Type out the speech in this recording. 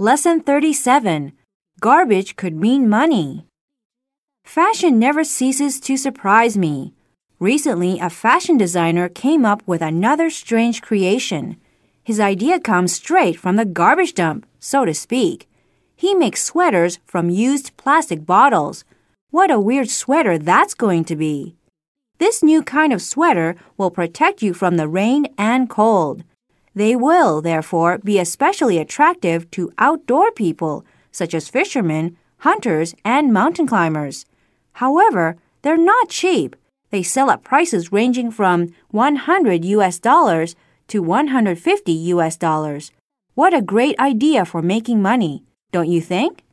Lesson 37 Garbage could mean money. Fashion never ceases to surprise me. Recently, a fashion designer came up with another strange creation. His idea comes straight from the garbage dump, so to speak. He makes sweaters from used plastic bottles. What a weird sweater that's going to be. This new kind of sweater will protect you from the rain and cold. They will, therefore, be especially attractive to outdoor people, such as fishermen, hunters, and mountain climbers. However, they're not cheap. They sell at prices ranging from 100 US dollars to 150 US dollars. What a great idea for making money, don't you think?